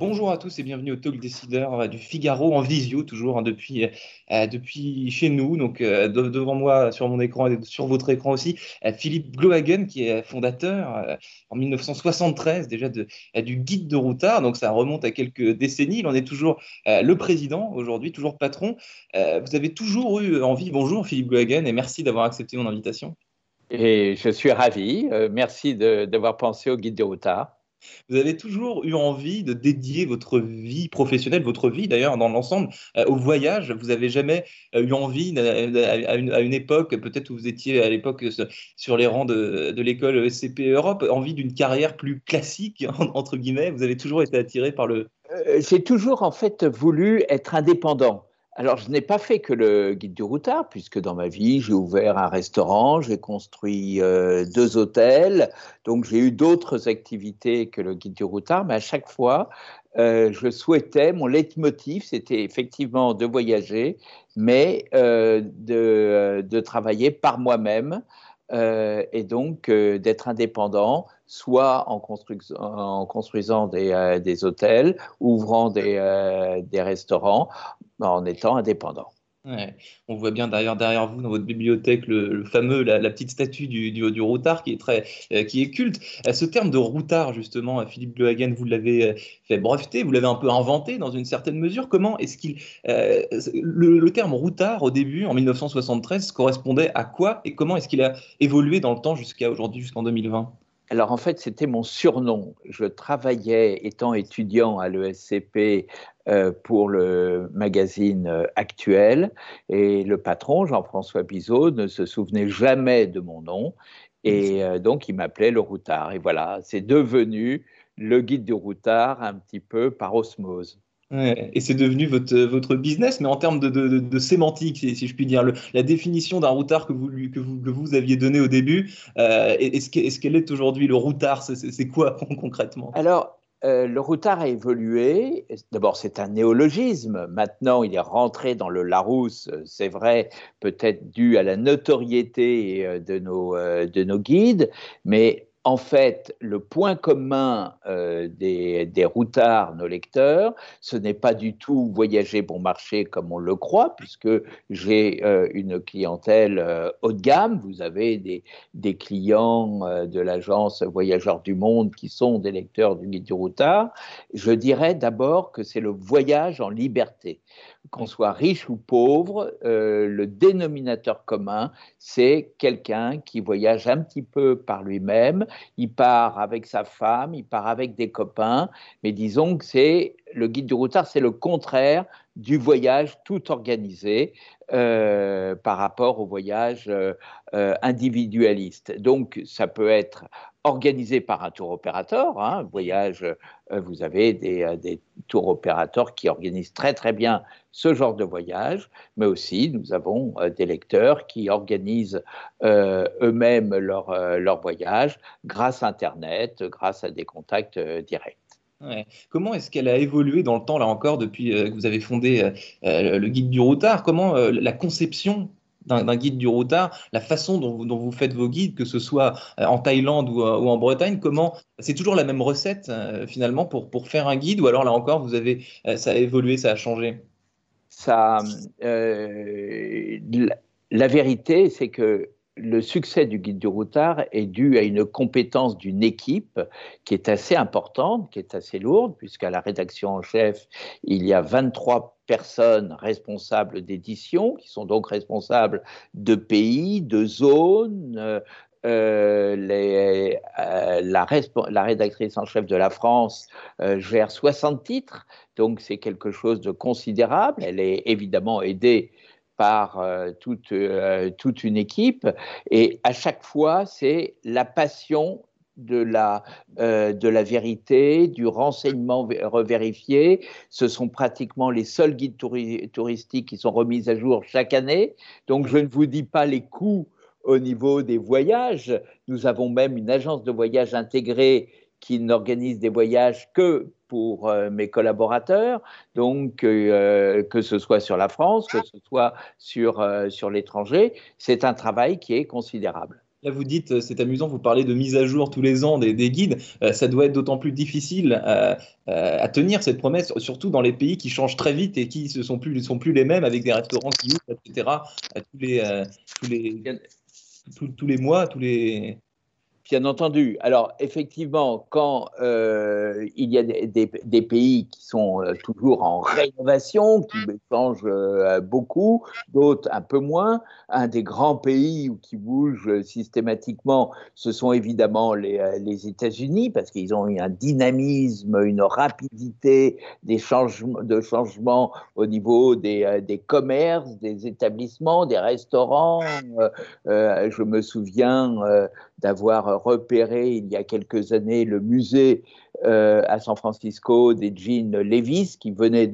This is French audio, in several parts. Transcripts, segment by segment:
Bonjour à tous et bienvenue au Talk Décideur euh, du Figaro en visio, toujours hein, depuis, euh, depuis chez nous. Donc, euh, devant moi, sur mon écran et sur votre écran aussi, Philippe Glohagen, qui est fondateur en 1973 déjà du Guide de Routard. Donc, ça remonte à quelques décennies. Il en est toujours le président aujourd'hui, toujours patron. vous avez toujours eu envie. Bonjour Philippe Glohagen et merci d'avoir accepté mon invitation. Et je suis ravi. merci d'avoir pensé au Guide de Routard. Vous avez toujours eu envie de dédier votre vie professionnelle, votre vie d'ailleurs dans l'ensemble, euh, au voyage. Vous n'avez jamais euh, eu envie, à une, époque, peut-être où vous étiez à l'époque sur les rangs de, de l'école SCP Europe, envie d'une carrière plus classique, entre guillemets? Vous avez toujours été attiré par le... Euh, j'ai toujours en fait voulu être indépendant. Alors, je n'ai pas fait que le guide du routard, puisque dans ma vie, j'ai ouvert un restaurant, j'ai construit euh, deux hôtels, donc j'ai eu d'autres activités que le guide du routard, mais à chaque fois, euh, je souhaitais, mon leitmotiv, c'était effectivement de voyager, mais euh, de, travailler par moi-même. Et donc d'être indépendant, soit en, construisant des, des, hôtels, ouvrant des restaurants, en étant indépendant. On voit bien derrière, vous, dans votre bibliothèque, le, fameux, la, petite statue du, du, routard qui est, très, euh, qui est culte. Euh, ce terme de routard, justement, Philippe Blehagen, vous l'avez euh, fait breveter, vous l'avez un peu inventé dans une certaine mesure. Comment est-ce qu'il. le, le, terme routard, au début, en 1973, correspondait à quoi et comment est-ce qu'il a évolué dans le temps jusqu'à aujourd'hui, jusqu'en 2020 alors en fait, c'était mon surnom. Je travaillais, étant étudiant à l'ESCP, euh, pour le magazine euh, actuel, et le patron, Jean-François Bizot, ne se souvenait jamais de mon nom, et euh, donc il m'appelait le routard. Et voilà, c'est devenu le guide du routard un petit peu par osmose et c'est devenu votre, votre business, mais en termes de, de, sémantique, si, je puis dire, la définition d'un routard que vous, que, vous, que vous aviez donné au début, euh, est-ce qu'elle est, aujourd'hui Le routard, c'est quoi concrètement? Alors, euh, le routard a évolué. D'abord, c'est un néologisme. Maintenant, il est rentré dans le Larousse, c'est vrai, peut-être dû à la notoriété euh, de nos, de nos guides, mais en fait, le point commun euh, des, routards, nos lecteurs, ce n'est pas du tout voyager bon marché comme on le croit, puisque j'ai euh, une clientèle euh, haut de gamme. Vous avez des, des clients de l'agence Voyageurs du Monde qui sont des lecteurs du guide du routard. Je dirais d'abord que c'est le voyage en liberté qu'on soit riche ou pauvre, euh, le dénominateur commun, c'est quelqu'un qui voyage un petit peu par lui-même. Il part avec sa femme, il part avec des copains, mais disons que c'est le guide du routard, c'est le contraire du voyage tout organisé euh, par rapport au voyage euh, individualiste. Donc, ça peut être organisé par un tour opérateur. Hein, voyage, euh, vous avez des, euh, des, opérateurs qui organisent très très bien ce genre de voyage, mais aussi nous avons euh, des lecteurs qui organisent eux-mêmes leur, leur voyage grâce à Internet, grâce à des contacts directs. Comment est-ce qu'elle a évolué dans le temps, là encore, depuis que vous avez fondé le guide du routard? Comment la conception d'un guide du routard, la façon dont vous, faites vos guides, que ce soit euh, en Thaïlande ou, euh, en Bretagne, comment c'est toujours la même recette euh, finalement pour, pour faire un guide ou alors là encore vous avez ça a évolué, ça a changé? Ça, la, vérité, c'est que le succès du guide du routard est dû à une compétence d'une équipe qui est assez importante, qui est assez lourde, puisqu'à la rédaction en chef, il y a 23 personnes responsables d'édition, qui sont donc responsables de pays, de zones. Euh, euh, euh, la, la, rédactrice en chef de la France gère 60 titres, donc c'est quelque chose de considérable. Elle est évidemment aidée par toute, toute une équipe, et à chaque fois, c'est la passion de la, euh, de la vérité, du renseignement revérifié. Ce sont pratiquement les seuls guides touristiques qui sont remis à jour chaque année. Donc je ne vous dis pas les coûts au niveau des voyages. Nous avons même une agence de voyage intégrée qui n'organise des voyages que pour euh, mes collaborateurs, donc euh, que ce soit sur la France, que ce soit sur, sur l'étranger, c'est un travail qui est considérable. Là, vous dites, c'est amusant, vous parlez de mise à jour tous les ans des, guides. ça doit être d'autant plus difficile à tenir cette promesse, surtout dans les pays qui changent très vite et qui ne sont plus, sont plus les mêmes avec des restaurants qui ouvrent, etc. tous les, tous les, tous les mois, tous les, Bien entendu. Alors, effectivement, quand euh, il y a des, pays qui sont euh, toujours en rénovation, qui changent euh, beaucoup, d'autres un peu moins, un des grands pays qui bouge systématiquement, ce sont évidemment les, États-Unis, parce qu'ils ont eu un dynamisme, une rapidité des changements, de changement au niveau des commerces, des établissements, des restaurants. je me souviens d'avoir repéré il y a quelques années le musée euh, à San Francisco des jeans Levis qui venait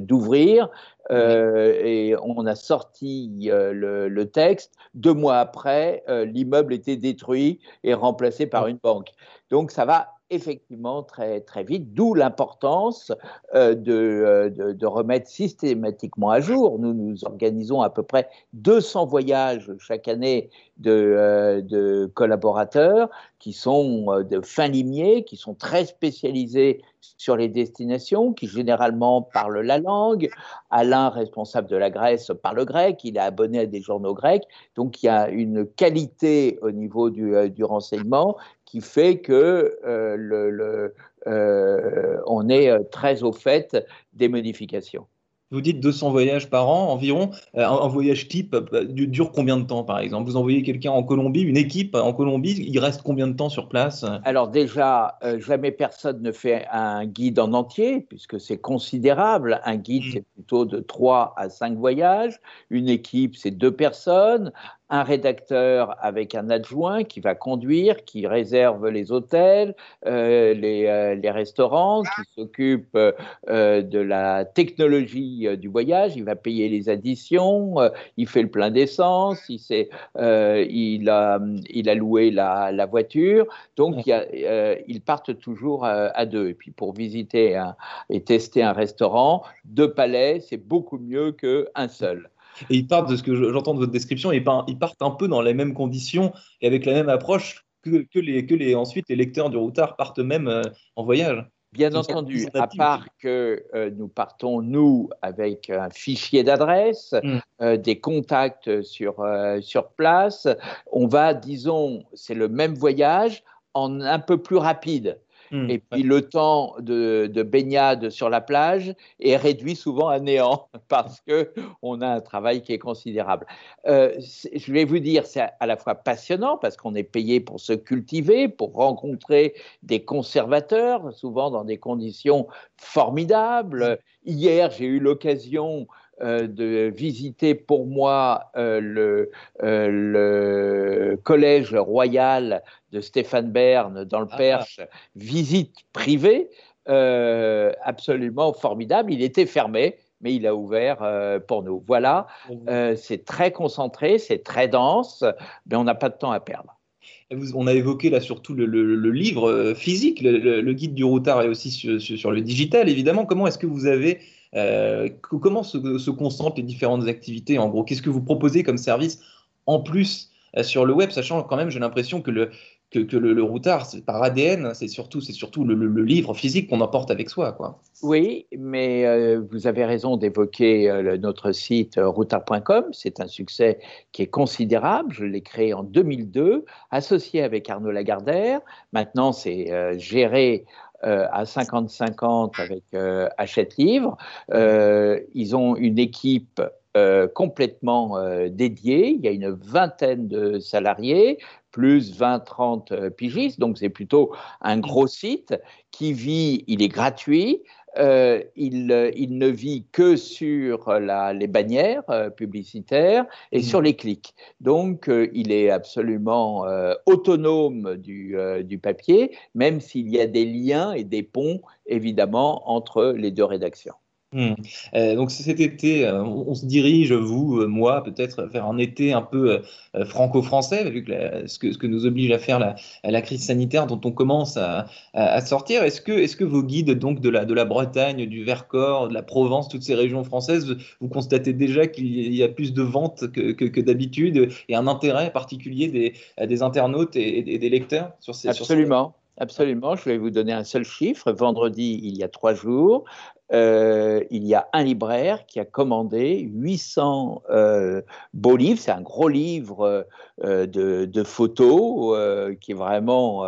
d'ouvrir. Euh, et on a sorti euh, le, le, texte. Deux mois après, l'immeuble était détruit et remplacé par une banque. Donc ça va effectivement très, très vite, d'où l'importance euh, euh, de, de, remettre systématiquement à jour. Nous, nous organisons à peu près 200 voyages chaque année de, euh, de collaborateurs qui sont de fin limiers, qui sont très spécialisés sur les destinations, qui généralement parlent la langue. Alain, responsable de la Grèce, parle grec, il est abonné à des journaux grecs, donc il y a une qualité au niveau du, du renseignement qui fait que euh, le, euh, on est euh, très au fait des modifications. Vous dites 200 voyages par an environ. Un, voyage type dure combien de temps, par exemple? Vous envoyez quelqu'un en Colombie, une équipe en Colombie, il reste combien de temps sur place? Alors déjà, jamais personne ne fait un guide en entier, puisque c'est considérable. Un guide, mmh. c'est plutôt de 3 à 5 voyages. Une équipe, c'est deux personnes un rédacteur avec un adjoint qui va conduire, qui réserve les hôtels, euh, les, euh, les, restaurants, qui s'occupe euh, de la technologie du voyage, il va payer les additions, il fait le plein d'essence, il, il, a, il a loué la, la voiture, donc il ils partent toujours à deux. Et puis pour visiter et tester un restaurant, deux palais, c'est beaucoup mieux qu'un seul. Et ils partent de ce que j'entends de votre description, ils partent un peu dans les mêmes conditions et avec la même approche que, les, que les, ensuite les lecteurs du routard partent même euh, en voyage. Bien entendu, à part que euh, nous partons, nous, avec un fichier d'adresse, hmm. euh, des contacts sur, sur place, on va, disons, c'est le même voyage en un peu plus rapide. Mmh, et puis le temps de, baignade sur la plage est réduit souvent à néant parce que on a un travail qui est considérable. Euh, je vais vous dire, c'est à la fois passionnant parce qu'on est payé pour se cultiver, pour rencontrer des conservateurs, souvent dans des conditions formidables. Hier, j'ai eu l'occasion de visiter pour moi euh, le, le, collège royal de Stéphane Bern dans le ah. Perche, visite privée, euh, absolument formidable. Il était fermé, mais il a ouvert pour nous. Voilà, c'est très concentré, c'est très dense, mais on n'a pas de temps à perdre. On a évoqué là surtout le, livre physique, le, guide du routard et aussi sur le digital, évidemment. Comment est-ce que vous avez euh, comment se, concentrent les différentes activités En gros, qu'est-ce que vous proposez comme service en plus euh, sur le web, sachant quand même, j'ai l'impression que le, que, le, routard, par ADN, c'est surtout, surtout le, livre physique qu'on emporte avec soi. Quoi. Oui, mais euh, vous avez raison d'évoquer notre site routard.com. C'est un succès qui est considérable. Je l'ai créé en 2002, associé avec Arnaud Lagardère. Maintenant, c'est géré euh, à 50-50 avec euh, Hachette Livre. Euh, ils ont une équipe complètement dédiée. Il y a une vingtaine de salariés, plus 20-30 pigistes. Donc, c'est plutôt un gros site qui vit, il est gratuit. Euh, il, euh, il, ne vit que sur la, les bannières euh, publicitaires et mmh. sur les clics. Donc, il est absolument autonome du, du, papier, même s'il y a des liens et des ponts, évidemment, entre les deux rédactions. Hmm. Euh, donc cet été, euh, on, se dirige, vous, euh, moi, peut-être vers un été un peu franco-français, vu que ce, que ce, que, nous oblige à faire la, la crise sanitaire dont on commence à, à, sortir. Est-ce que, vos guides donc de la, de la Bretagne, du Vercors, de la Provence, toutes ces régions françaises, vous constatez déjà qu'il y a plus de ventes que, que, d'habitude et un intérêt particulier des, des internautes et, des lecteurs sur ces Absolument. Absolument, je vais vous donner un seul chiffre. Vendredi, il y a trois jours, euh, il y a un libraire qui a commandé 800 euh, beaux livres. C'est un gros livre euh, de, photos qui est vraiment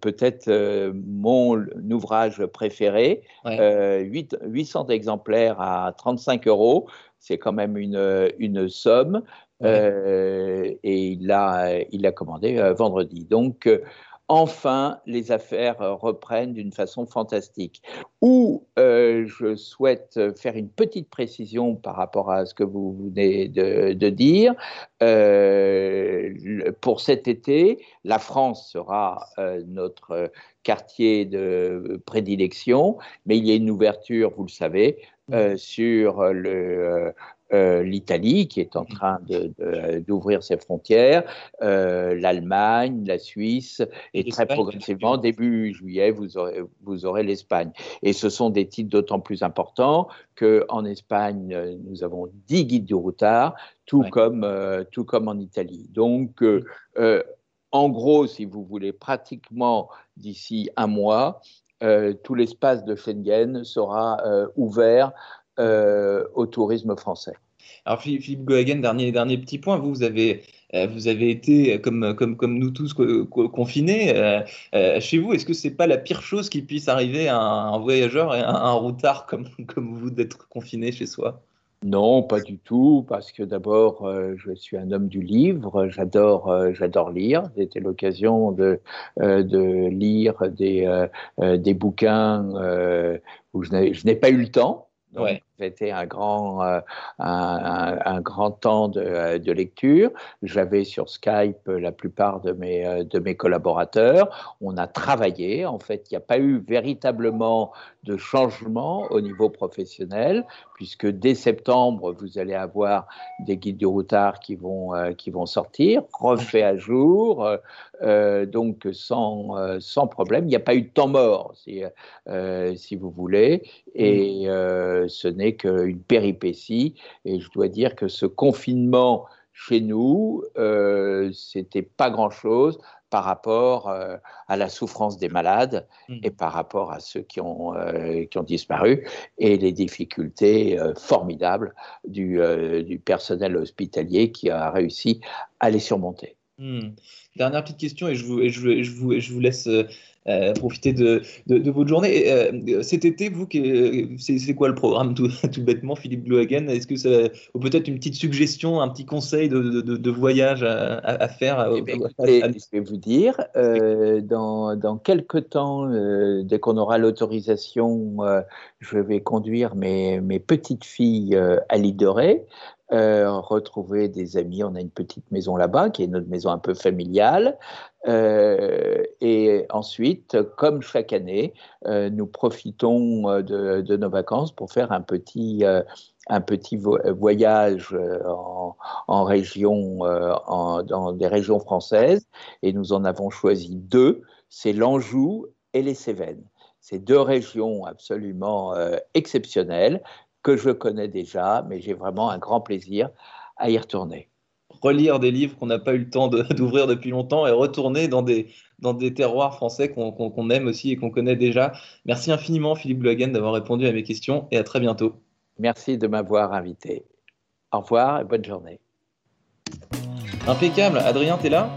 peut-être mon ouvrage préféré. 800 exemplaires à 35 euros, c'est quand même une, une somme. et il l'a il a commandé vendredi. Donc, enfin les affaires euh, reprennent d'une façon fantastique. Ou euh, je souhaite faire une petite précision par rapport à ce que vous venez de, dire. Euh, pour cet été, la France sera notre quartier de prédilection, mais il y a une ouverture, vous le savez, sur le, euh, l'Italie qui est en mmh. train d'ouvrir ses frontières, euh, l'Allemagne, la Suisse, et très progressivement, début juillet, vous aurez, vous aurez l'Espagne. Et ce sont des titres d'autant plus importants qu'en Espagne, nous avons 10 guides du routard, tout, comme, euh, tout comme en Italie. Donc, en gros, si vous voulez, pratiquement d'ici un mois, tout l'espace de Schengen sera ouvert euh, au tourisme français. Alors Philippe Gohagen, dernier, dernier petit point, vous, vous avez, euh, vous avez été, comme, comme, comme nous tous, confinés euh, chez vous. Est-ce que c'est pas la pire chose qui puisse arriver à un, voyageur et à un, routard comme, comme vous d'être confiné chez soi? Non, pas du tout, parce que d'abord, je suis un homme du livre, j'adore, j'adore lire. C'était l'occasion de, de lire des, des bouquins où je n'ai pas eu le temps. Donc, C'était un grand, euh, un, grand temps de, de lecture. J'avais sur Skype la plupart de mes, euh, de mes collaborateurs. On a travaillé. En fait, il n'y a pas eu véritablement de changement au niveau professionnel, puisque dès septembre, vous allez avoir des guides du routard qui vont, euh, qui vont sortir, refaits à jour, donc sans, sans problème. Il n'y a pas eu de temps mort, si, si vous voulez. Et ce n'est qu'une péripétie. Et je dois dire que ce confinement chez nous, euh, c'était pas grand-chose par rapport euh, à la souffrance des malades mmh. et par rapport à ceux qui ont, euh, qui ont disparu et les difficultés euh, formidables du, du, personnel hospitalier qui a réussi à les surmonter. Mmh. Dernière petite question et je vous, je, je vous, je vous laisse euh, profiter de, de, votre journée. Euh, cet été, vous, c'est quoi le programme tout, tout bêtement, Philippe Glohagen Est-ce que ça, ou peut-être une petite suggestion, un petit conseil de, de voyage à, faire eh Je vais vous dire, euh, dans, dans quelques temps, dès qu'on aura l'autorisation, je vais conduire mes, mes petites filles à l'île Ré. retrouver des amis. On a une petite maison là-bas, qui est notre maison un peu familiale. Euh, et ensuite, comme chaque année, euh, nous profitons euh, de, nos vacances pour faire un petit, un petit voyage en, région, dans des régions françaises. Et nous en avons choisi deux, c'est l'Anjou et les Cévennes. C'est deux régions absolument exceptionnelles que je connais déjà, mais j'ai vraiment un grand plaisir à y retourner relire des livres qu'on n'a pas eu le temps d'ouvrir depuis longtemps et retourner dans des, dans des terroirs français qu'on aime aussi et qu'on connaît déjà. Merci infiniment, Philippe Blohagen, d'avoir répondu à mes questions et à très bientôt. Merci de m'avoir invité. Au revoir et bonne journée. Impeccable. Adrien, t'es là?